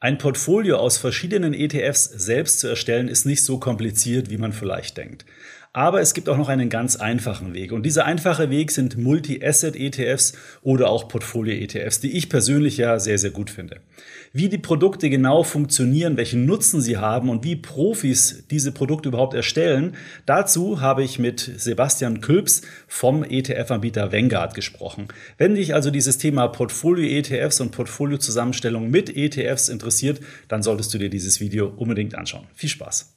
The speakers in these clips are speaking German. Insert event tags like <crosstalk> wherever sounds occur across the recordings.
Ein Portfolio aus verschiedenen ETFs selbst zu erstellen, ist nicht so kompliziert, wie man vielleicht denkt. Aber es gibt auch noch einen ganz einfachen Weg. Und dieser einfache Weg sind Multi-Asset-ETFs oder auch Portfolio-ETFs, die ich persönlich ja sehr, sehr gut finde. Wie die Produkte genau funktionieren, welchen Nutzen sie haben und wie Profis diese Produkte überhaupt erstellen, dazu habe ich mit Sebastian Külps vom ETF-Anbieter Vanguard gesprochen. Wenn dich also dieses Thema Portfolio-ETFs und Portfolio-Zusammenstellung mit ETFs interessiert, dann solltest du dir dieses Video unbedingt anschauen. Viel Spaß!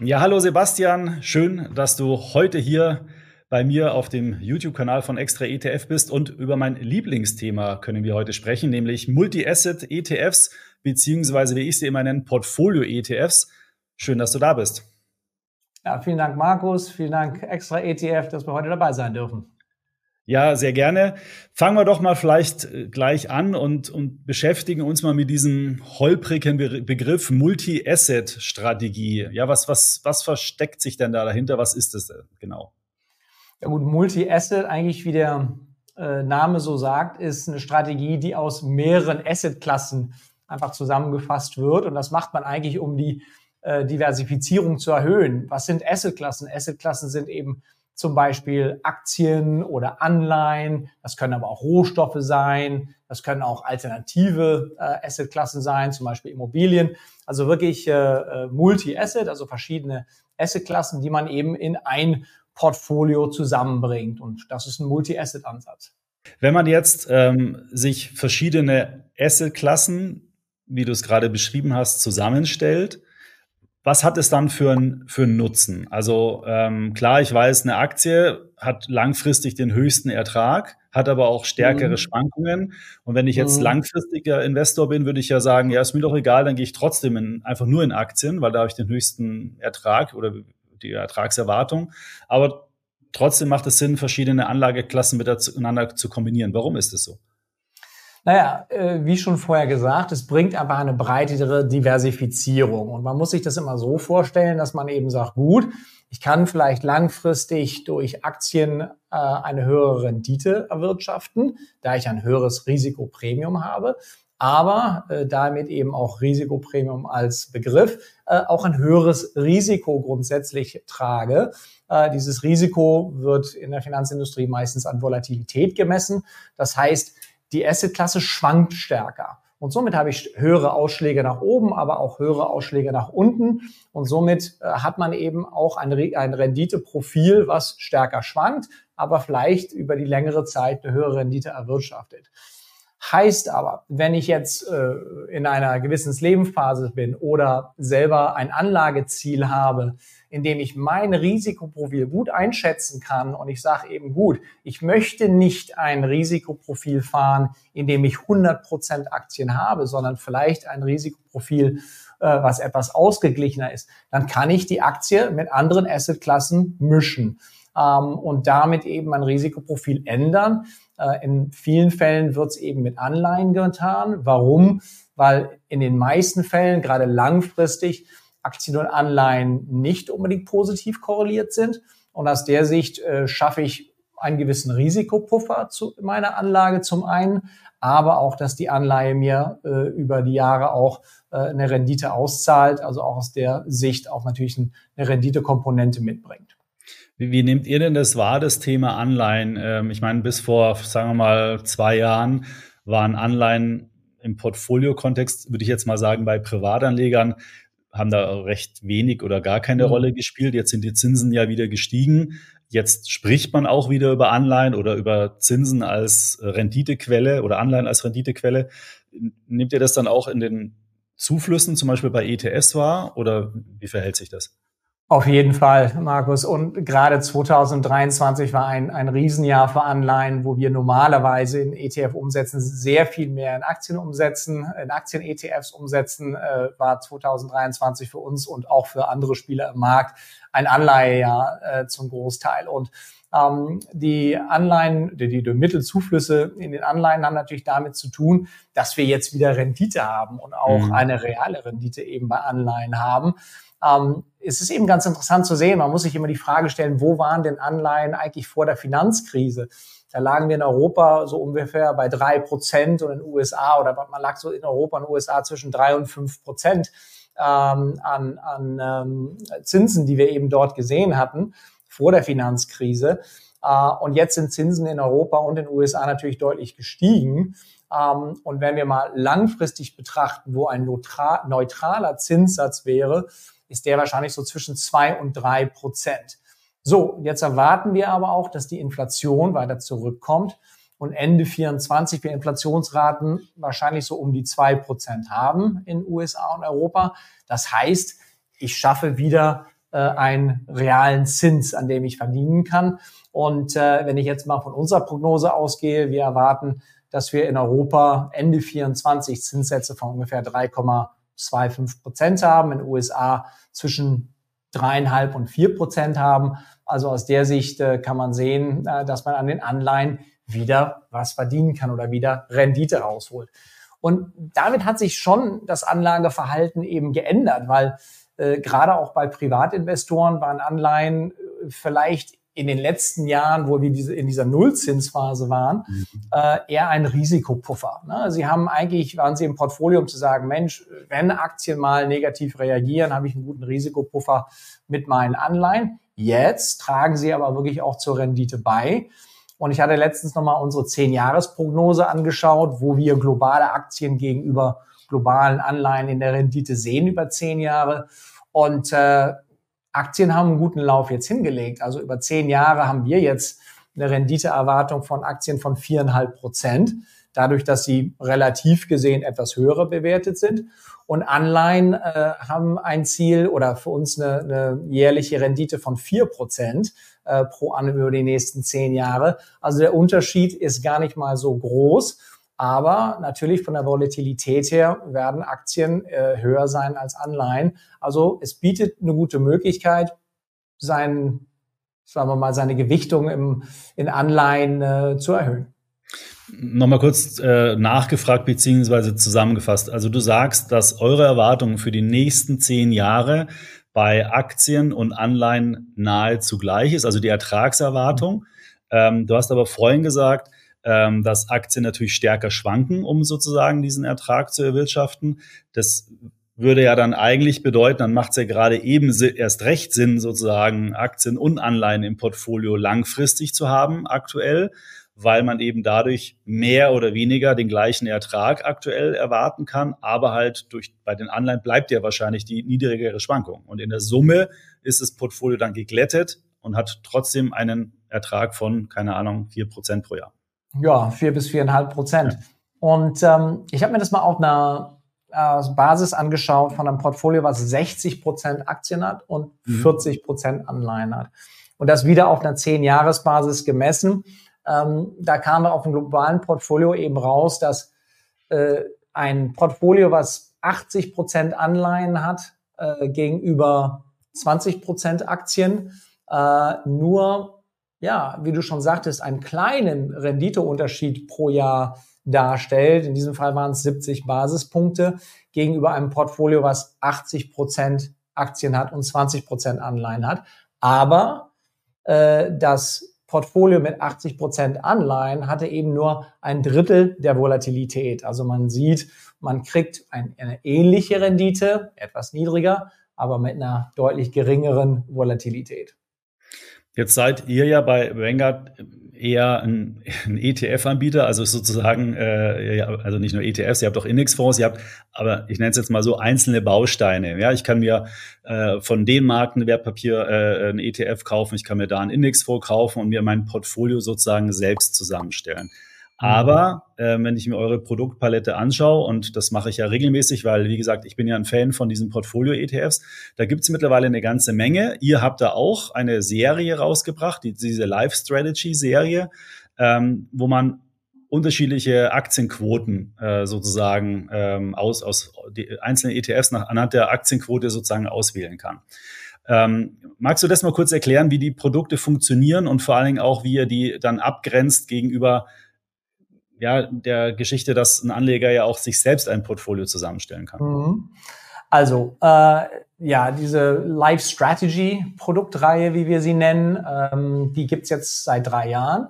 Ja, hallo Sebastian, schön, dass du heute hier bei mir auf dem YouTube-Kanal von Extra ETF bist und über mein Lieblingsthema können wir heute sprechen, nämlich Multi-Asset ETFs beziehungsweise wie ich sie immer nenne, Portfolio-ETFs. Schön, dass du da bist. Ja, vielen Dank, Markus. Vielen Dank, Extra ETF, dass wir heute dabei sein dürfen. Ja, sehr gerne. Fangen wir doch mal vielleicht äh, gleich an und, und beschäftigen uns mal mit diesem holprigen Begriff Multi-Asset-Strategie. Ja, was, was, was versteckt sich denn da dahinter? Was ist das denn genau? Ja gut, Multi-Asset, eigentlich wie der äh, Name so sagt, ist eine Strategie, die aus mehreren Asset-Klassen einfach zusammengefasst wird. Und das macht man eigentlich, um die äh, Diversifizierung zu erhöhen. Was sind Asset-Klassen? Asset-Klassen sind eben zum Beispiel Aktien oder Anleihen. Das können aber auch Rohstoffe sein. Das können auch alternative äh, Assetklassen sein, zum Beispiel Immobilien. Also wirklich äh, äh, Multi-Asset, also verschiedene Assetklassen, die man eben in ein Portfolio zusammenbringt. Und das ist ein Multi-Asset-Ansatz. Wenn man jetzt ähm, sich verschiedene Assetklassen, wie du es gerade beschrieben hast, zusammenstellt, was hat es dann für einen für einen Nutzen? Also ähm, klar, ich weiß, eine Aktie hat langfristig den höchsten Ertrag, hat aber auch stärkere mhm. Schwankungen. Und wenn ich jetzt mhm. langfristiger Investor bin, würde ich ja sagen, ja, ist mir doch egal, dann gehe ich trotzdem in, einfach nur in Aktien, weil da habe ich den höchsten Ertrag oder die Ertragserwartung. Aber trotzdem macht es Sinn, verschiedene Anlageklassen miteinander zu kombinieren. Warum ist es so? Naja, äh, wie schon vorher gesagt, es bringt aber eine breitere Diversifizierung. Und man muss sich das immer so vorstellen, dass man eben sagt, gut, ich kann vielleicht langfristig durch Aktien äh, eine höhere Rendite erwirtschaften, da ich ein höheres Risikopremium habe, aber äh, damit eben auch Risikopremium als Begriff äh, auch ein höheres Risiko grundsätzlich trage. Äh, dieses Risiko wird in der Finanzindustrie meistens an Volatilität gemessen. Das heißt, die Assetklasse schwankt stärker. Und somit habe ich höhere Ausschläge nach oben, aber auch höhere Ausschläge nach unten. Und somit äh, hat man eben auch ein, ein Renditeprofil, was stärker schwankt, aber vielleicht über die längere Zeit eine höhere Rendite erwirtschaftet. Heißt aber, wenn ich jetzt äh, in einer gewissen Lebensphase bin oder selber ein Anlageziel habe, in dem ich mein Risikoprofil gut einschätzen kann und ich sage eben gut, ich möchte nicht ein Risikoprofil fahren, in dem ich 100% Aktien habe, sondern vielleicht ein Risikoprofil, äh, was etwas ausgeglichener ist, dann kann ich die Aktie mit anderen Assetklassen mischen ähm, und damit eben mein Risikoprofil ändern äh, in vielen Fällen wird es eben mit Anleihen getan. Warum? Weil in den meisten Fällen, gerade langfristig, Aktien und Anleihen nicht unbedingt positiv korreliert sind. Und aus der Sicht äh, schaffe ich einen gewissen Risikopuffer zu meiner Anlage zum einen, aber auch, dass die Anleihe mir äh, über die Jahre auch äh, eine Rendite auszahlt, also auch aus der Sicht auch natürlich eine Renditekomponente mitbringt. Wie, wie nehmt ihr denn das wahr, das Thema Anleihen? Ähm, ich meine, bis vor, sagen wir mal, zwei Jahren waren Anleihen im Portfolio-Kontext, würde ich jetzt mal sagen, bei Privatanlegern haben da recht wenig oder gar keine mhm. Rolle gespielt. Jetzt sind die Zinsen ja wieder gestiegen. Jetzt spricht man auch wieder über Anleihen oder über Zinsen als Renditequelle oder Anleihen als Renditequelle. Nehmt ihr das dann auch in den Zuflüssen, zum Beispiel bei ETS wahr oder wie verhält sich das? Auf jeden Fall, Markus. Und gerade 2023 war ein, ein Riesenjahr für Anleihen, wo wir normalerweise in ETF umsetzen, sehr viel mehr in Aktien umsetzen, in Aktien-ETFs umsetzen, äh, war 2023 für uns und auch für andere Spieler im Markt ein Anleihejahr äh, zum Großteil. Und ähm, die Anleihen, die, die Mittelzuflüsse in den Anleihen haben natürlich damit zu tun, dass wir jetzt wieder Rendite haben und auch mhm. eine reale Rendite eben bei Anleihen haben ähm, es ist eben ganz interessant zu sehen, man muss sich immer die Frage stellen, wo waren denn Anleihen eigentlich vor der Finanzkrise? Da lagen wir in Europa so ungefähr bei drei Prozent und in den USA oder man lag so in Europa und USA zwischen drei und fünf Prozent ähm, an, an ähm, Zinsen, die wir eben dort gesehen hatten vor der Finanzkrise. Äh, und jetzt sind Zinsen in Europa und in den USA natürlich deutlich gestiegen. Ähm, und wenn wir mal langfristig betrachten, wo ein neutraler Zinssatz wäre, ist der wahrscheinlich so zwischen zwei und drei Prozent. So, jetzt erwarten wir aber auch, dass die Inflation weiter zurückkommt und Ende 24 wir Inflationsraten wahrscheinlich so um die zwei Prozent haben in USA und Europa. Das heißt, ich schaffe wieder äh, einen realen Zins, an dem ich verdienen kann. Und äh, wenn ich jetzt mal von unserer Prognose ausgehe, wir erwarten, dass wir in Europa Ende 24 Zinssätze von ungefähr 3,25 Prozent haben, in den USA zwischen dreieinhalb und vier Prozent haben. Also aus der Sicht äh, kann man sehen, äh, dass man an den Anleihen wieder was verdienen kann oder wieder Rendite rausholt. Und damit hat sich schon das Anlageverhalten eben geändert, weil äh, gerade auch bei Privatinvestoren waren Anleihen äh, vielleicht in den letzten Jahren, wo wir diese, in dieser Nullzinsphase waren, mhm. äh, eher ein Risikopuffer. Ne? Sie haben eigentlich, waren sie im Portfolio, um zu sagen, Mensch, wenn Aktien mal negativ reagieren, habe ich einen guten Risikopuffer mit meinen Anleihen. Jetzt tragen sie aber wirklich auch zur Rendite bei. Und ich hatte letztens nochmal unsere 10-Jahres-Prognose angeschaut, wo wir globale Aktien gegenüber globalen Anleihen in der Rendite sehen über 10 Jahre. Und äh, Aktien haben einen guten Lauf jetzt hingelegt. Also über zehn Jahre haben wir jetzt eine Renditeerwartung von Aktien von viereinhalb Prozent, dadurch, dass sie relativ gesehen etwas höher bewertet sind. Und Anleihen äh, haben ein Ziel oder für uns eine, eine jährliche Rendite von vier Prozent äh, pro Anno über die nächsten zehn Jahre. Also der Unterschied ist gar nicht mal so groß. Aber natürlich von der Volatilität her werden Aktien äh, höher sein als Anleihen. Also es bietet eine gute Möglichkeit, sein, sagen wir mal, seine Gewichtung im, in Anleihen äh, zu erhöhen. Nochmal kurz äh, nachgefragt beziehungsweise zusammengefasst. Also du sagst, dass eure Erwartungen für die nächsten zehn Jahre bei Aktien und Anleihen nahezu gleich ist, also die Ertragserwartung. Ähm, du hast aber vorhin gesagt, ähm, dass Aktien natürlich stärker schwanken, um sozusagen diesen Ertrag zu erwirtschaften. Das würde ja dann eigentlich bedeuten, dann macht es ja gerade eben erst recht Sinn, sozusagen Aktien und Anleihen im Portfolio langfristig zu haben, aktuell, weil man eben dadurch mehr oder weniger den gleichen Ertrag aktuell erwarten kann, aber halt durch, bei den Anleihen bleibt ja wahrscheinlich die niedrigere Schwankung. Und in der Summe ist das Portfolio dann geglättet und hat trotzdem einen Ertrag von, keine Ahnung, vier Prozent pro Jahr. Ja, vier bis viereinhalb Prozent. Ja. Und ähm, ich habe mir das mal auf einer äh, Basis angeschaut von einem Portfolio, was 60 Prozent Aktien hat und mhm. 40 Prozent Anleihen hat. Und das wieder auf einer 10-Jahres-Basis gemessen. Ähm, da kam auf dem globalen Portfolio eben raus, dass äh, ein Portfolio, was 80 Prozent Anleihen hat, äh, gegenüber 20 Prozent Aktien, äh, nur ja, wie du schon sagtest, einen kleinen Renditeunterschied pro Jahr darstellt. In diesem Fall waren es 70 Basispunkte gegenüber einem Portfolio, was 80 Prozent Aktien hat und 20 Prozent Anleihen hat. Aber äh, das Portfolio mit 80 Prozent Anleihen hatte eben nur ein Drittel der Volatilität. Also man sieht, man kriegt ein, eine ähnliche Rendite, etwas niedriger, aber mit einer deutlich geringeren Volatilität. Jetzt seid ihr ja bei Vanguard eher ein, ein ETF-Anbieter, also sozusagen, äh, also nicht nur ETFs, ihr habt auch Indexfonds, ihr habt, aber ich nenne es jetzt mal so einzelne Bausteine. Ja, ich kann mir äh, von den Marken Wertpapier äh, ein ETF kaufen, ich kann mir da ein Indexfonds kaufen und mir mein Portfolio sozusagen selbst zusammenstellen. Aber äh, wenn ich mir eure Produktpalette anschaue, und das mache ich ja regelmäßig, weil, wie gesagt, ich bin ja ein Fan von diesen Portfolio-ETFs, da gibt es mittlerweile eine ganze Menge. Ihr habt da auch eine Serie rausgebracht, die, diese Life Strategy-Serie, ähm, wo man unterschiedliche Aktienquoten äh, sozusagen ähm, aus, aus die einzelnen ETFs nach, anhand der Aktienquote sozusagen auswählen kann. Ähm, magst du das mal kurz erklären, wie die Produkte funktionieren und vor allen Dingen auch, wie ihr die dann abgrenzt gegenüber ja, der Geschichte, dass ein Anleger ja auch sich selbst ein Portfolio zusammenstellen kann. Mhm. Also, äh, ja, diese Life Strategy Produktreihe, wie wir sie nennen, ähm, die gibt's jetzt seit drei Jahren.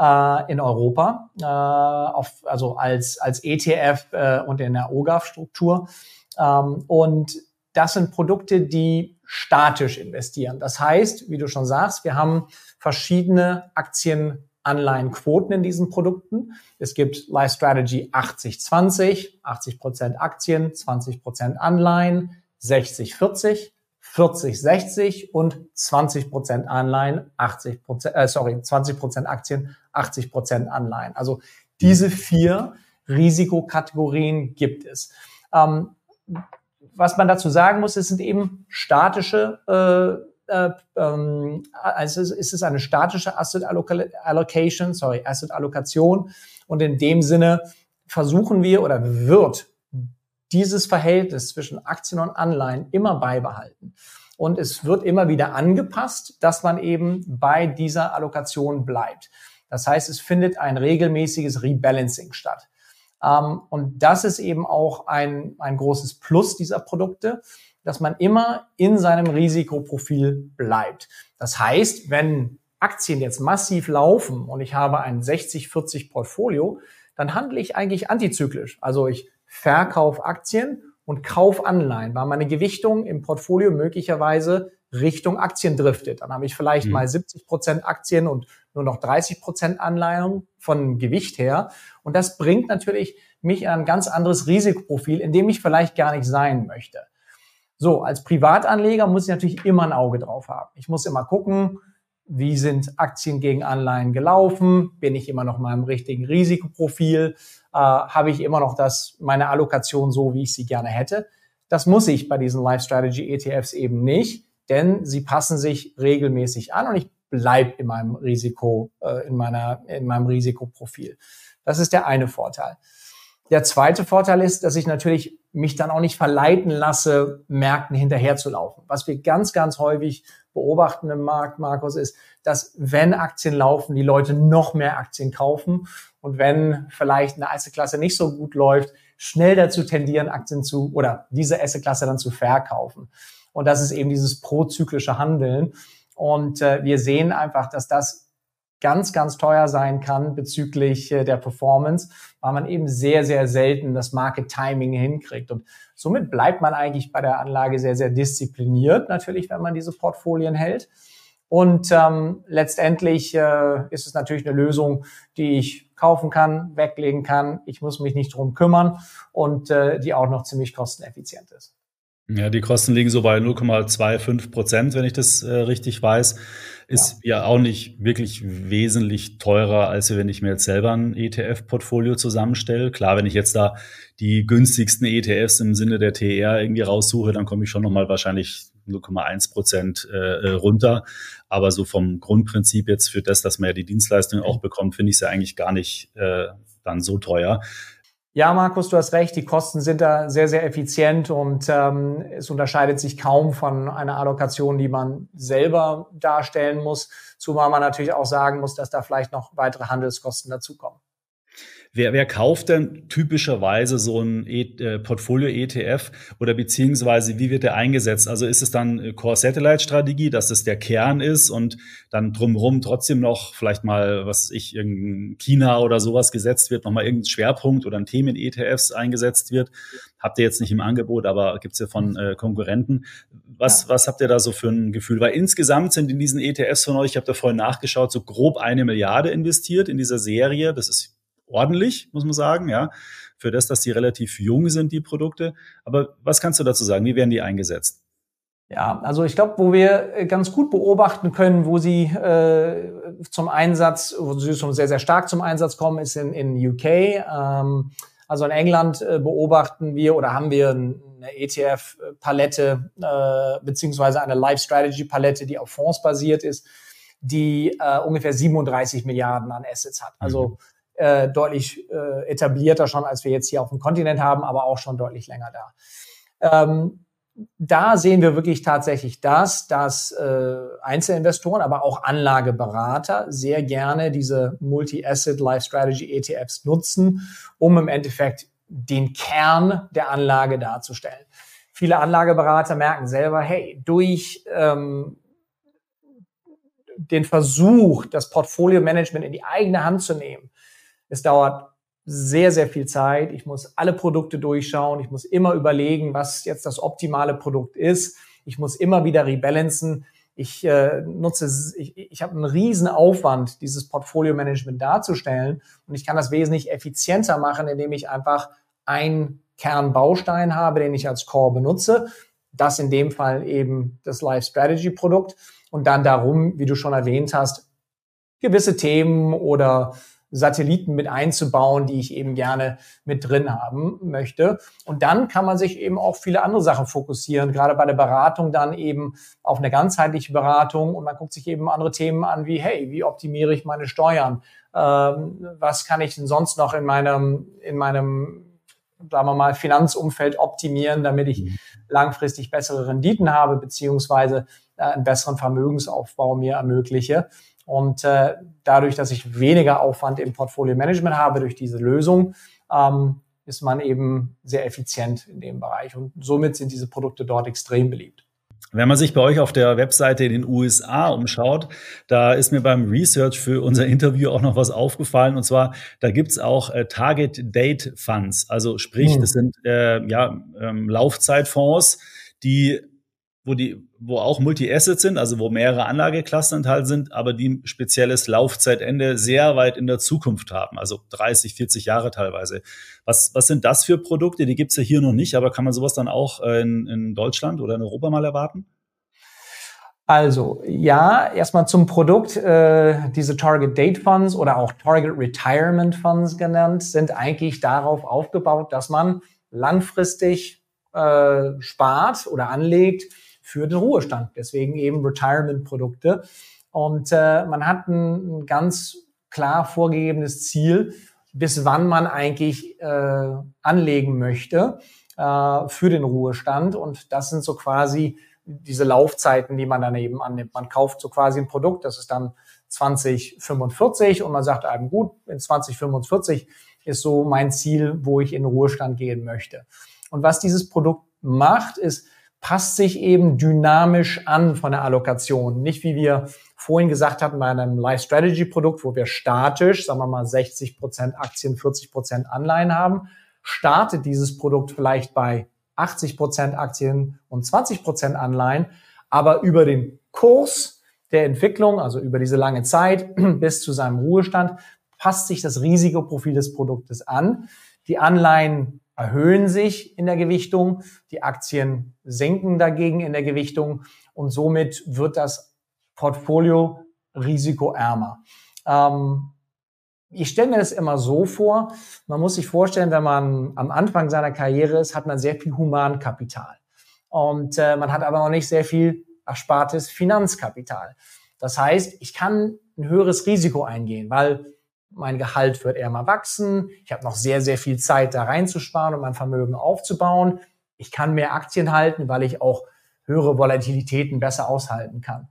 äh, in Europa, äh, auf, also als, als ETF äh, und in der OGAF-Struktur. Ähm, und das sind Produkte, die statisch investieren. Das heißt, wie du schon sagst, wir haben verschiedene Aktien Anleihenquoten in diesen Produkten. Es gibt Life Strategy 80-20, 80 Prozent Aktien, 20 Prozent Anleihen, 60-40, 40-60 und 20 Prozent Anleihen, 80 Prozent, äh, sorry, 20 Prozent Aktien, 80 Prozent Anleihen. Also diese vier Risikokategorien gibt es. Ähm, was man dazu sagen muss, es sind eben statische äh, äh, ähm, also ist es eine statische Asset Allocation, sorry, Asset Allokation. Und in dem Sinne versuchen wir oder wird dieses Verhältnis zwischen Aktien und Anleihen immer beibehalten. Und es wird immer wieder angepasst, dass man eben bei dieser Allokation bleibt. Das heißt, es findet ein regelmäßiges Rebalancing statt. Ähm, und das ist eben auch ein, ein großes Plus dieser Produkte, dass man immer in seinem Risikoprofil bleibt. Das heißt, wenn Aktien jetzt massiv laufen und ich habe ein 60-40 Portfolio, dann handle ich eigentlich antizyklisch. Also ich verkaufe Aktien und kauf Anleihen, weil meine Gewichtung im Portfolio möglicherweise Richtung Aktien driftet. Dann habe ich vielleicht mhm. mal 70 Prozent Aktien und nur noch 30 Prozent Anleihen von Gewicht her. Und das bringt natürlich mich in ein ganz anderes Risikoprofil, in dem ich vielleicht gar nicht sein möchte. So, als Privatanleger muss ich natürlich immer ein Auge drauf haben. Ich muss immer gucken, wie sind Aktien gegen Anleihen gelaufen? Bin ich immer noch mal im richtigen Risikoprofil? Äh, Habe ich immer noch das, meine Allokation so, wie ich sie gerne hätte? Das muss ich bei diesen Life Strategy ETFs eben nicht, denn sie passen sich regelmäßig an und ich bleibe in meinem Risiko, äh, in meiner, in meinem Risikoprofil. Das ist der eine Vorteil. Der zweite Vorteil ist, dass ich natürlich mich dann auch nicht verleiten lasse, Märkten hinterherzulaufen. Was wir ganz, ganz häufig beobachten im Markt, Markus, ist, dass wenn Aktien laufen, die Leute noch mehr Aktien kaufen und wenn vielleicht eine Assetklasse nicht so gut läuft, schnell dazu tendieren, Aktien zu oder diese Assetklasse dann zu verkaufen. Und das ist eben dieses prozyklische Handeln. Und äh, wir sehen einfach, dass das ganz, ganz teuer sein kann bezüglich äh, der Performance, weil man eben sehr, sehr selten das Market Timing hinkriegt. Und somit bleibt man eigentlich bei der Anlage sehr, sehr diszipliniert, natürlich, wenn man diese Portfolien hält. Und ähm, letztendlich äh, ist es natürlich eine Lösung, die ich kaufen kann, weglegen kann. Ich muss mich nicht drum kümmern und äh, die auch noch ziemlich kosteneffizient ist. Ja, die Kosten liegen so bei 0,25 Prozent, wenn ich das äh, richtig weiß. Ist ja. ja. auch nicht wirklich wesentlich teurer, als wenn ich mir jetzt selber ein ETF-Portfolio zusammenstelle. Klar, wenn ich jetzt da die günstigsten ETFs im Sinne der TR irgendwie raussuche, dann komme ich schon nochmal wahrscheinlich 0,1 Prozent äh, äh, runter. Aber so vom Grundprinzip jetzt für das, dass man ja die Dienstleistung auch bekommt, finde ich es ja eigentlich gar nicht äh, dann so teuer. Ja, Markus, du hast recht. Die Kosten sind da sehr, sehr effizient und ähm, es unterscheidet sich kaum von einer Allokation, die man selber darstellen muss, zumal man natürlich auch sagen muss, dass da vielleicht noch weitere Handelskosten dazukommen. Wer, wer kauft denn typischerweise so ein e äh, Portfolio-ETF oder beziehungsweise wie wird der eingesetzt? Also ist es dann Core-Satellite-Strategie, dass es der Kern ist und dann drumherum trotzdem noch vielleicht mal, was ich, irgendein China oder sowas gesetzt wird, nochmal irgendein Schwerpunkt oder ein Themen ETFs eingesetzt wird? Habt ihr jetzt nicht im Angebot, aber gibt's ja von äh, Konkurrenten. Was, ja. was habt ihr da so für ein Gefühl? Weil insgesamt sind in diesen ETFs von euch, ich habe da vorhin nachgeschaut, so grob eine Milliarde investiert in dieser Serie. Das ist ordentlich, muss man sagen, ja, für das, dass die relativ jung sind, die Produkte. Aber was kannst du dazu sagen? Wie werden die eingesetzt? Ja, also ich glaube, wo wir äh, ganz gut beobachten können, wo sie äh, zum Einsatz, wo sie schon sehr, sehr stark zum Einsatz kommen, ist in, in UK. Ähm, also in England äh, beobachten wir oder haben wir eine ETF-Palette äh, beziehungsweise eine Life-Strategy-Palette, die auf Fonds basiert ist, die äh, ungefähr 37 Milliarden an Assets hat. Also mhm äh, deutlich äh, etablierter schon, als wir jetzt hier auf dem Kontinent haben, aber auch schon deutlich länger da. Ähm, da sehen wir wirklich tatsächlich das, dass äh, Einzelinvestoren, aber auch Anlageberater sehr gerne diese Multi-Asset Life Strategy ETFs nutzen, um im Endeffekt den Kern der Anlage darzustellen. Viele Anlageberater merken selber, hey, durch ähm, den Versuch, das Portfolio-Management in die eigene Hand zu nehmen, es dauert sehr, sehr viel Zeit. Ich muss alle Produkte durchschauen. Ich muss immer überlegen, was jetzt das optimale Produkt ist. Ich muss immer wieder rebalancen. Ich äh, nutze, ich, ich habe einen riesen Aufwand, dieses Portfolio-Management darzustellen. Und ich kann das wesentlich effizienter machen, indem ich einfach einen Kernbaustein habe, den ich als Core benutze. Das in dem Fall eben das Life Strategy Produkt. Und dann darum, wie du schon erwähnt hast, gewisse Themen oder Satelliten mit einzubauen, die ich eben gerne mit drin haben möchte. Und dann kann man sich eben auch viele andere Sachen fokussieren, gerade bei der Beratung dann eben auf eine ganzheitliche Beratung und man guckt sich eben andere Themen an wie, hey, wie optimiere ich meine Steuern? Ähm, was kann ich denn sonst noch in meinem, in meinem sagen wir mal, Finanzumfeld optimieren, damit ich mhm. langfristig bessere Renditen habe, beziehungsweise äh, einen besseren Vermögensaufbau mir ermögliche. Und äh, dadurch, dass ich weniger Aufwand im Portfolio-Management habe durch diese Lösung, ähm, ist man eben sehr effizient in dem Bereich. Und somit sind diese Produkte dort extrem beliebt. Wenn man sich bei euch auf der Webseite in den USA umschaut, da ist mir beim Research für unser Interview auch noch was aufgefallen. Und zwar, da gibt's auch äh, Target Date Funds. Also sprich, hm. das sind äh, ja ähm, Laufzeitfonds, die wo die, wo auch Multi-Assets sind, also wo mehrere Anlageklassen enthalten sind, aber die spezielles Laufzeitende sehr weit in der Zukunft haben, also 30, 40 Jahre teilweise. Was, was sind das für Produkte? Die gibt's ja hier noch nicht, aber kann man sowas dann auch äh, in, in Deutschland oder in Europa mal erwarten? Also ja, erstmal zum Produkt. Äh, diese Target Date Funds oder auch Target Retirement Funds genannt, sind eigentlich darauf aufgebaut, dass man langfristig äh, spart oder anlegt für den Ruhestand. Deswegen eben Retirement-Produkte. Und äh, man hat ein, ein, ganz klar vorgegebenes Ziel, bis wann man eigentlich äh, anlegen möchte äh, für den Ruhestand. Und das sind so quasi diese Laufzeiten, die man dann eben annimmt. Man kauft so quasi ein Produkt, das ist dann 2045 und man sagt einem, gut, in 2045 ist so mein Ziel, wo ich in den Ruhestand gehen möchte. Und was dieses Produkt macht, ist, passt sich eben dynamisch an von der Allokation. Nicht wie wir vorhin gesagt hatten bei einem Life Strategy Produkt, wo wir statisch, sagen wir mal 60 Prozent Aktien, 40 Prozent Anleihen haben, startet dieses Produkt vielleicht bei 80 Prozent Aktien und 20 Prozent Anleihen, aber über den Kurs der Entwicklung, also über diese lange Zeit <clears throat> bis zu seinem Ruhestand, passt sich das Risikoprofil des Produktes an. Die Anleihen erhöhen sich in der Gewichtung, die Aktien senken dagegen in der Gewichtung und somit wird das Portfolio risikoärmer. Ähm, ich stelle mir das immer so vor, man muss sich vorstellen, wenn man am Anfang seiner Karriere ist, hat man sehr viel Humankapital. Und äh, man hat aber noch nicht sehr viel erspartes Finanzkapital. Das heißt, ich kann ein höheres Risiko eingehen, weil mein Gehalt wird eher mal wachsen, ich habe noch sehr, sehr viel Zeit da reinzusparen und mein Vermögen aufzubauen. Ich kann mehr Aktien halten, weil ich auch höhere Volatilitäten besser aushalten kann.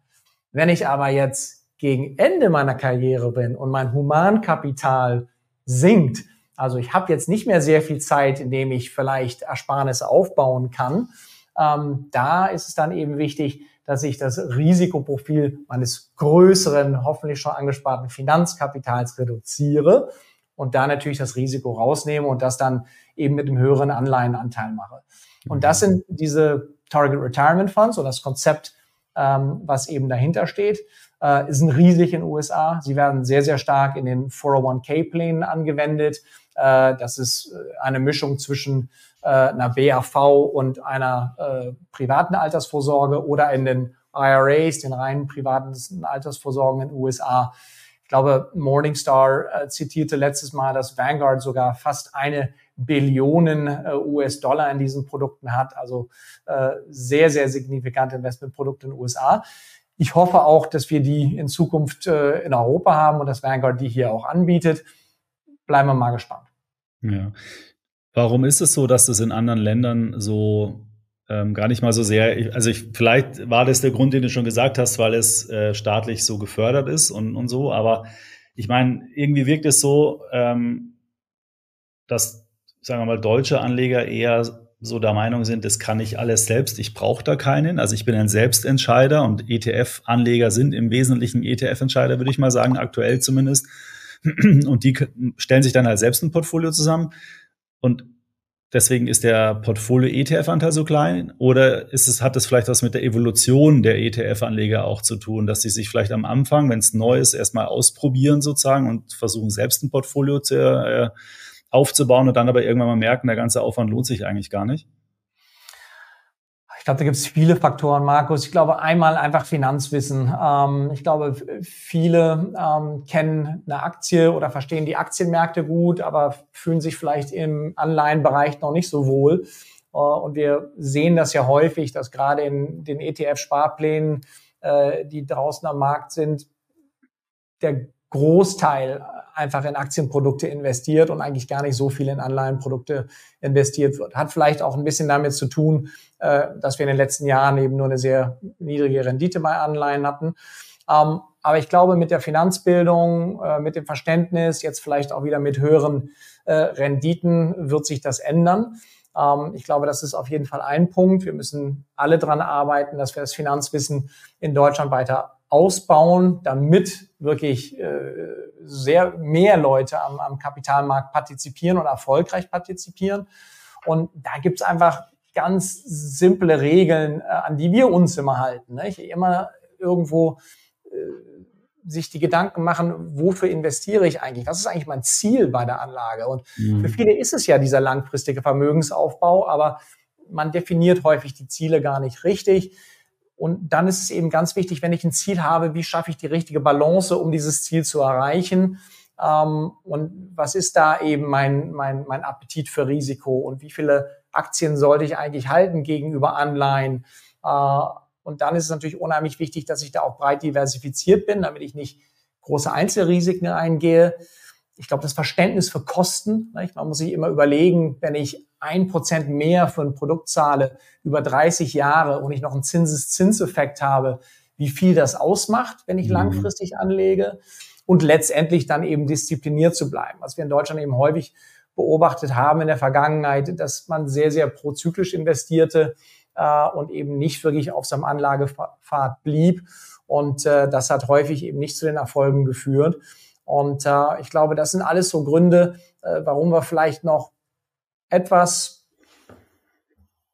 Wenn ich aber jetzt gegen Ende meiner Karriere bin und mein Humankapital sinkt, also ich habe jetzt nicht mehr sehr viel Zeit, in dem ich vielleicht Ersparnisse aufbauen kann, ähm, da ist es dann eben wichtig, dass ich das Risikoprofil meines größeren, hoffentlich schon angesparten Finanzkapitals reduziere und da natürlich das Risiko rausnehme und das dann eben mit einem höheren Anleihenanteil mache. Und das sind diese Target Retirement Funds und das Konzept, ähm, was eben dahinter steht, äh, sind riesig in den USA. Sie werden sehr, sehr stark in den 401k-Plänen angewendet. Äh, das ist äh, eine Mischung zwischen äh, einer BAV und einer äh, privaten Altersvorsorge oder in den IRAs, den reinen privaten Altersvorsorgen in den USA. Ich glaube, Morningstar äh, zitierte letztes Mal, dass Vanguard sogar fast eine Billionen US-Dollar in diesen Produkten hat. Also äh, sehr, sehr signifikante Investmentprodukte in den USA. Ich hoffe auch, dass wir die in Zukunft äh, in Europa haben und dass Vanguard die hier auch anbietet. Bleiben wir mal gespannt. Ja. Warum ist es so, dass das in anderen Ländern so ähm, gar nicht mal so sehr, also ich, vielleicht war das der Grund, den du schon gesagt hast, weil es äh, staatlich so gefördert ist und, und so, aber ich meine, irgendwie wirkt es so, ähm, dass, sagen wir mal, deutsche Anleger eher so der Meinung sind, das kann ich alles selbst, ich brauche da keinen. Also ich bin ein Selbstentscheider und ETF-Anleger sind im Wesentlichen ETF-Entscheider, würde ich mal sagen, aktuell zumindest. <clears throat> Und die stellen sich dann halt selbst ein Portfolio zusammen. Und deswegen ist der Portfolio-ETF-Anteil so klein? Oder ist es, hat es vielleicht was mit der Evolution der ETF-Anleger auch zu tun, dass sie sich vielleicht am Anfang, wenn es neu ist, erstmal ausprobieren sozusagen und versuchen, selbst ein Portfolio zu, äh, aufzubauen und dann aber irgendwann mal merken, der ganze Aufwand lohnt sich eigentlich gar nicht? Ich glaube, da gibt es viele Faktoren, Markus. Ich glaube, einmal einfach Finanzwissen. Ähm, ich glaube, viele ähm, kennen eine Aktie oder verstehen die Aktienmärkte gut, aber fühlen sich vielleicht im Anleihenbereich noch nicht so wohl. Äh, und wir sehen das ja häufig, dass gerade in den ETF-Sparplänen, äh, die draußen am Markt sind, der Großteil einfach in Aktienprodukte investiert und eigentlich gar nicht so viel in Anleihenprodukte investiert wird. Hat vielleicht auch ein bisschen damit zu tun, äh, dass wir in den letzten Jahren eben nur eine sehr niedrige Rendite bei Anleihen hatten. Ähm, aber ich glaube, mit der Finanzbildung, äh, mit dem Verständnis, jetzt vielleicht auch wieder mit höheren äh, Renditen wird sich das ändern. Ähm, ich glaube, das ist auf jeden Fall ein Punkt. Wir müssen alle dran arbeiten, dass wir das Finanzwissen in Deutschland weiter ausbauen, damit wirklich äh, sehr mehr Leute am, am Kapitalmarkt partizipieren und erfolgreich partizipieren. Und da gibt's einfach ganz simple Regeln, äh, an die wir uns immer halten. Nicht? Immer irgendwo äh, sich die Gedanken machen, wofür investiere ich eigentlich? Was ist eigentlich mein Ziel bei der Anlage? Und mhm. für viele ist es ja dieser langfristige Vermögensaufbau, aber man definiert häufig die Ziele gar nicht richtig. Und dann ist es eben ganz wichtig, wenn ich ein Ziel habe, wie schaffe ich die richtige Balance, um dieses Ziel zu erreichen? Ähm, und was ist da eben mein, mein, mein Appetit für Risiko? Und wie viele Aktien sollte ich eigentlich halten gegenüber Anleihen? Äh, und dann ist es natürlich unheimlich wichtig, dass ich da auch breit diversifiziert bin, damit ich nicht große Einzelrisiken eingehe. Ich glaube, das Verständnis für Kosten, nicht? man muss sich immer überlegen, wenn ich ein Prozent mehr für ein Produkt zahle über 30 Jahre und ich noch einen Zinseszinseffekt habe, wie viel das ausmacht, wenn ich mhm. langfristig anlege und letztendlich dann eben diszipliniert zu bleiben. Was wir in Deutschland eben häufig beobachtet haben in der Vergangenheit, dass man sehr, sehr prozyklisch investierte äh, und eben nicht wirklich auf seinem Anlagepfad blieb. Und äh, das hat häufig eben nicht zu den Erfolgen geführt. Und äh, ich glaube, das sind alles so Gründe, äh, warum wir vielleicht noch etwas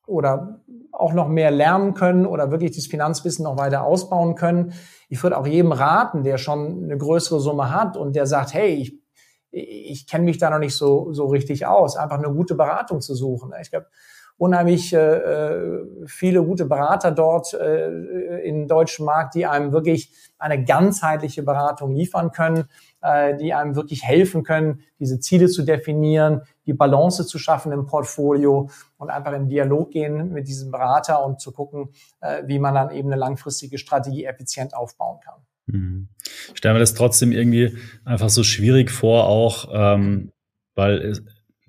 oder auch noch mehr lernen können oder wirklich das Finanzwissen noch weiter ausbauen können. Ich würde auch jedem raten, der schon eine größere Summe hat und der sagt, hey, ich, ich kenne mich da noch nicht so, so richtig aus, einfach eine gute Beratung zu suchen. Ich glaube, unheimlich äh, äh, viele gute Berater dort äh, im deutschen Markt, die einem wirklich eine ganzheitliche Beratung liefern können, äh, die einem wirklich helfen können, diese Ziele zu definieren, die Balance zu schaffen im Portfolio und einfach im Dialog gehen mit diesem Berater und zu gucken, äh, wie man dann eben eine langfristige Strategie effizient aufbauen kann. Mhm. Ich stelle mir das trotzdem irgendwie einfach so schwierig vor, auch ähm, weil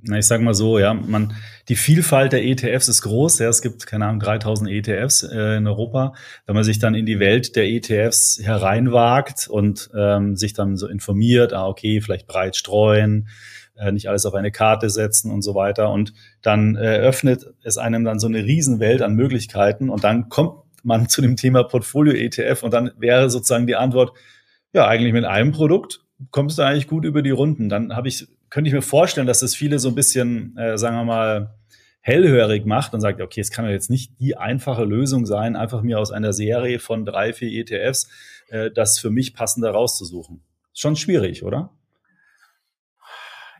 na, ich sag mal so, ja, man, die Vielfalt der ETFs ist groß. Ja, es gibt, keine Ahnung, 3000 ETFs äh, in Europa. Wenn man sich dann in die Welt der ETFs hereinwagt und ähm, sich dann so informiert, ah, okay, vielleicht breit streuen, äh, nicht alles auf eine Karte setzen und so weiter. Und dann äh, öffnet es einem dann so eine Riesenwelt an Möglichkeiten und dann kommt man zu dem Thema Portfolio ETF und dann wäre sozusagen die Antwort, ja, eigentlich mit einem Produkt kommst du eigentlich gut über die Runden. Dann habe ich könnte ich mir vorstellen, dass das viele so ein bisschen, äh, sagen wir mal, hellhörig macht und sagt, okay, es kann ja jetzt nicht die einfache Lösung sein, einfach mir aus einer Serie von drei, vier ETFs äh, das für mich passende rauszusuchen. Ist schon schwierig, oder?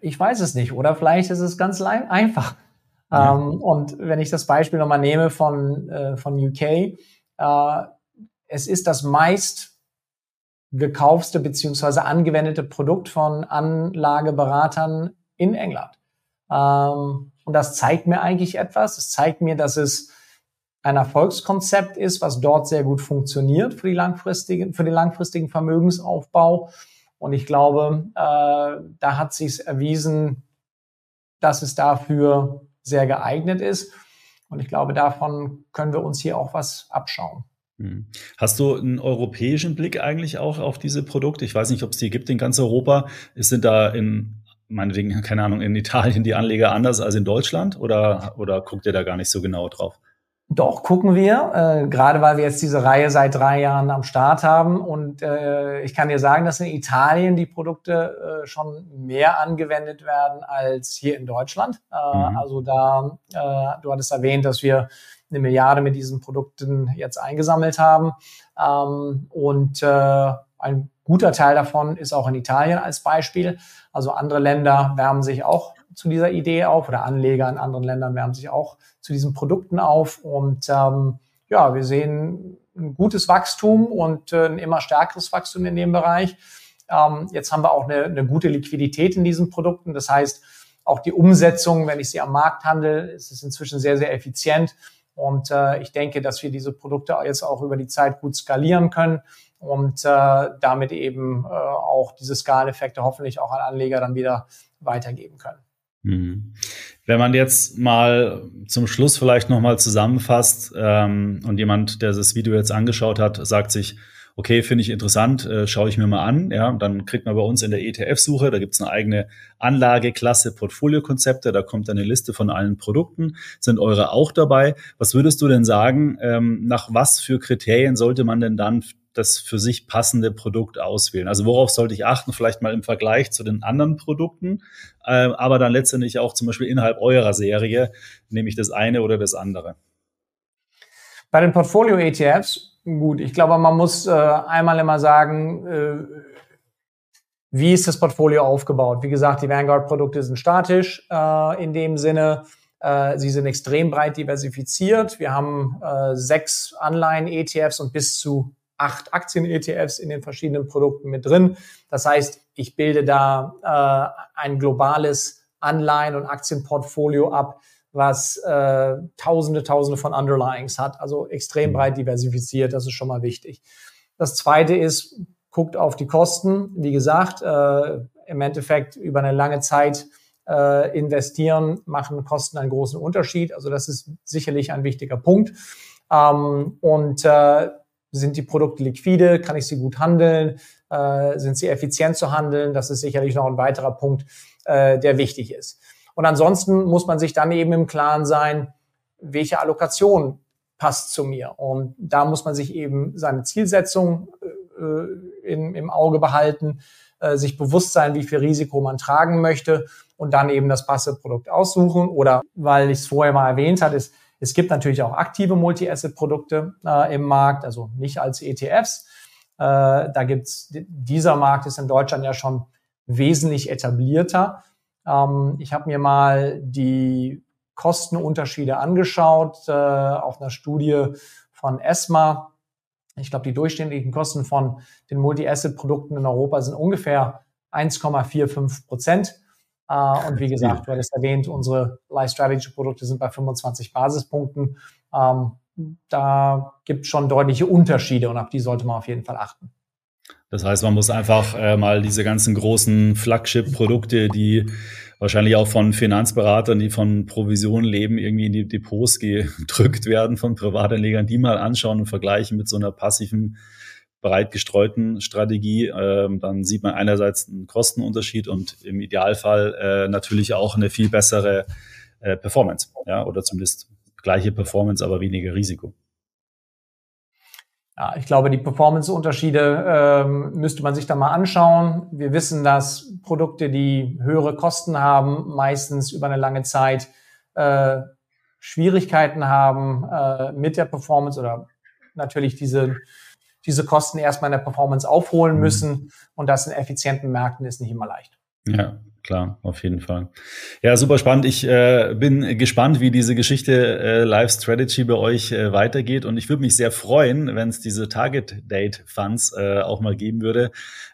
Ich weiß es nicht. Oder vielleicht ist es ganz einfach. Ja. Ähm, und wenn ich das Beispiel nochmal nehme von, äh, von UK, äh, es ist das meist gekaufte beziehungsweise angewendete Produkt von Anlageberatern in England. Ähm, und das zeigt mir eigentlich etwas. Es zeigt mir, dass es ein Erfolgskonzept ist, was dort sehr gut funktioniert für, die langfristigen, für den langfristigen Vermögensaufbau. Und ich glaube, äh, da hat sich erwiesen, dass es dafür sehr geeignet ist. Und ich glaube, davon können wir uns hier auch was abschauen. Hm. Hast du einen europäischen Blick eigentlich auch auf diese Produkte? Ich weiß nicht, ob es die gibt in ganz Europa. Es sind da in meinetwegen, keine Ahnung, in Italien die Anleger anders als in Deutschland oder, oder guckt ihr da gar nicht so genau drauf? Doch, gucken wir, äh, gerade weil wir jetzt diese Reihe seit drei Jahren am Start haben. Und äh, ich kann dir sagen, dass in Italien die Produkte äh, schon mehr angewendet werden als hier in Deutschland. Äh, mhm. Also da, äh, du hattest erwähnt, dass wir eine Milliarde mit diesen Produkten jetzt eingesammelt haben. Ähm, und äh, ein guter Teil davon ist auch in Italien als Beispiel. Also andere Länder wärmen sich auch zu dieser Idee auf oder Anleger in anderen Ländern wärmen sich auch zu diesen Produkten auf. Und ähm, ja, wir sehen ein gutes Wachstum und äh, ein immer stärkeres Wachstum in dem Bereich. Ähm, jetzt haben wir auch eine, eine gute Liquidität in diesen Produkten. Das heißt, auch die Umsetzung, wenn ich sie am Markt handle, ist es inzwischen sehr, sehr effizient. Und äh, ich denke, dass wir diese Produkte jetzt auch über die Zeit gut skalieren können und äh, damit eben äh, auch diese Skaleneffekte hoffentlich auch an Anleger dann wieder weitergeben können. Mhm. Wenn man jetzt mal zum Schluss vielleicht nochmal zusammenfasst ähm, und jemand, der das Video jetzt angeschaut hat, sagt sich, okay, finde ich interessant, äh, schaue ich mir mal an. Ja, dann kriegt man bei uns in der ETF-Suche, da gibt es eine eigene Anlageklasse, Portfoliokonzepte, da kommt eine Liste von allen Produkten. Sind eure auch dabei? Was würdest du denn sagen, ähm, nach was für Kriterien sollte man denn dann das für sich passende Produkt auswählen. Also worauf sollte ich achten, vielleicht mal im Vergleich zu den anderen Produkten, äh, aber dann letztendlich auch zum Beispiel innerhalb eurer Serie, nämlich das eine oder das andere. Bei den Portfolio-ETFs, gut, ich glaube, man muss äh, einmal immer sagen, äh, wie ist das Portfolio aufgebaut? Wie gesagt, die Vanguard-Produkte sind statisch äh, in dem Sinne. Äh, sie sind extrem breit diversifiziert. Wir haben äh, sechs Anleihen-ETFs und bis zu acht Aktien-ETFs in den verschiedenen Produkten mit drin. Das heißt, ich bilde da äh, ein globales Anleihen- und Aktienportfolio ab, was äh, Tausende, Tausende von Underlyings hat, also extrem mhm. breit diversifiziert. Das ist schon mal wichtig. Das Zweite ist, guckt auf die Kosten. Wie gesagt, äh, im Endeffekt über eine lange Zeit äh, investieren, machen Kosten einen großen Unterschied. Also das ist sicherlich ein wichtiger Punkt. Ähm, und äh, sind die Produkte liquide? Kann ich sie gut handeln? Äh, sind sie effizient zu handeln? Das ist sicherlich noch ein weiterer Punkt, äh, der wichtig ist. Und ansonsten muss man sich dann eben im Klaren sein, welche Allokation passt zu mir. Und da muss man sich eben seine Zielsetzung äh, in, im Auge behalten, äh, sich bewusst sein, wie viel Risiko man tragen möchte und dann eben das passende Produkt aussuchen. Oder weil ich es vorher mal erwähnt hatte, ist es gibt natürlich auch aktive Multi-Asset-Produkte äh, im Markt, also nicht als ETFs. Äh, da gibt's dieser Markt ist in Deutschland ja schon wesentlich etablierter. Ähm, ich habe mir mal die Kostenunterschiede angeschaut äh, auf einer Studie von ESMA. Ich glaube, die durchschnittlichen Kosten von den Multi-Asset-Produkten in Europa sind ungefähr 1,45 Prozent. Äh, und wie gesagt, du hattest erwähnt, unsere Life Strategy Produkte sind bei 25 Basispunkten. Ähm, da gibt es schon deutliche Unterschiede und auf die sollte man auf jeden Fall achten. Das heißt, man muss einfach äh, mal diese ganzen großen Flagship-Produkte, die wahrscheinlich auch von Finanzberatern, die von Provisionen leben, irgendwie in die Depots gedrückt werden von Privatanlegern, die mal anschauen und vergleichen mit so einer passiven breit gestreuten Strategie, ähm, dann sieht man einerseits einen Kostenunterschied und im Idealfall äh, natürlich auch eine viel bessere äh, Performance, ja, oder zumindest gleiche Performance, aber weniger Risiko. Ja, ich glaube, die Performance-Unterschiede ähm, müsste man sich da mal anschauen. Wir wissen, dass Produkte, die höhere Kosten haben, meistens über eine lange Zeit äh, Schwierigkeiten haben äh, mit der Performance oder natürlich diese diese Kosten erstmal in der Performance aufholen mhm. müssen. Und das in effizienten Märkten ist nicht immer leicht. Ja, klar, auf jeden Fall. Ja, super spannend. Ich äh, bin gespannt, wie diese Geschichte äh, Live Strategy bei euch äh, weitergeht. Und ich würde mich sehr freuen, wenn es diese Target Date Funds äh, auch mal geben würde.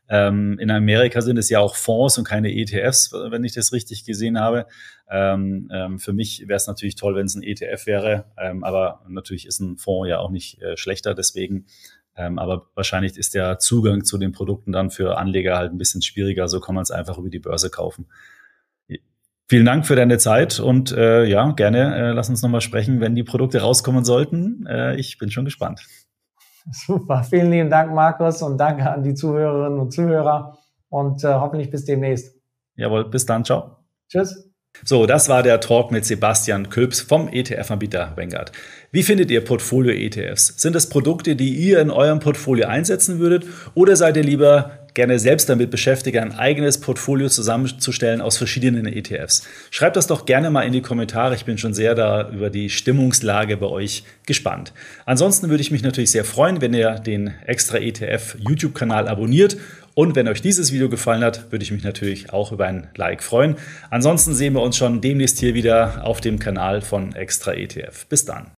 Ähm, in Amerika sind es ja auch Fonds und keine ETFs, wenn ich das richtig gesehen habe. Ähm, ähm, für mich wäre es natürlich toll, wenn es ein ETF wäre. Ähm, aber natürlich ist ein Fonds ja auch nicht äh, schlechter. Deswegen ähm, aber wahrscheinlich ist der Zugang zu den Produkten dann für Anleger halt ein bisschen schwieriger. So kann man es einfach über die Börse kaufen. Vielen Dank für deine Zeit und äh, ja, gerne äh, lass uns nochmal sprechen, wenn die Produkte rauskommen sollten. Äh, ich bin schon gespannt. Super, vielen lieben Dank, Markus, und danke an die Zuhörerinnen und Zuhörer und äh, hoffentlich bis demnächst. Jawohl, bis dann, ciao. Tschüss. So, das war der Talk mit Sebastian Külps vom ETF-Anbieter Vanguard. Wie findet ihr Portfolio-ETFs? Sind es Produkte, die ihr in eurem Portfolio einsetzen würdet oder seid ihr lieber gerne selbst damit beschäftigt, ein eigenes Portfolio zusammenzustellen aus verschiedenen ETFs? Schreibt das doch gerne mal in die Kommentare. Ich bin schon sehr da über die Stimmungslage bei euch gespannt. Ansonsten würde ich mich natürlich sehr freuen, wenn ihr den Extra ETF YouTube-Kanal abonniert und wenn euch dieses Video gefallen hat, würde ich mich natürlich auch über ein Like freuen. Ansonsten sehen wir uns schon demnächst hier wieder auf dem Kanal von Extra ETF. Bis dann.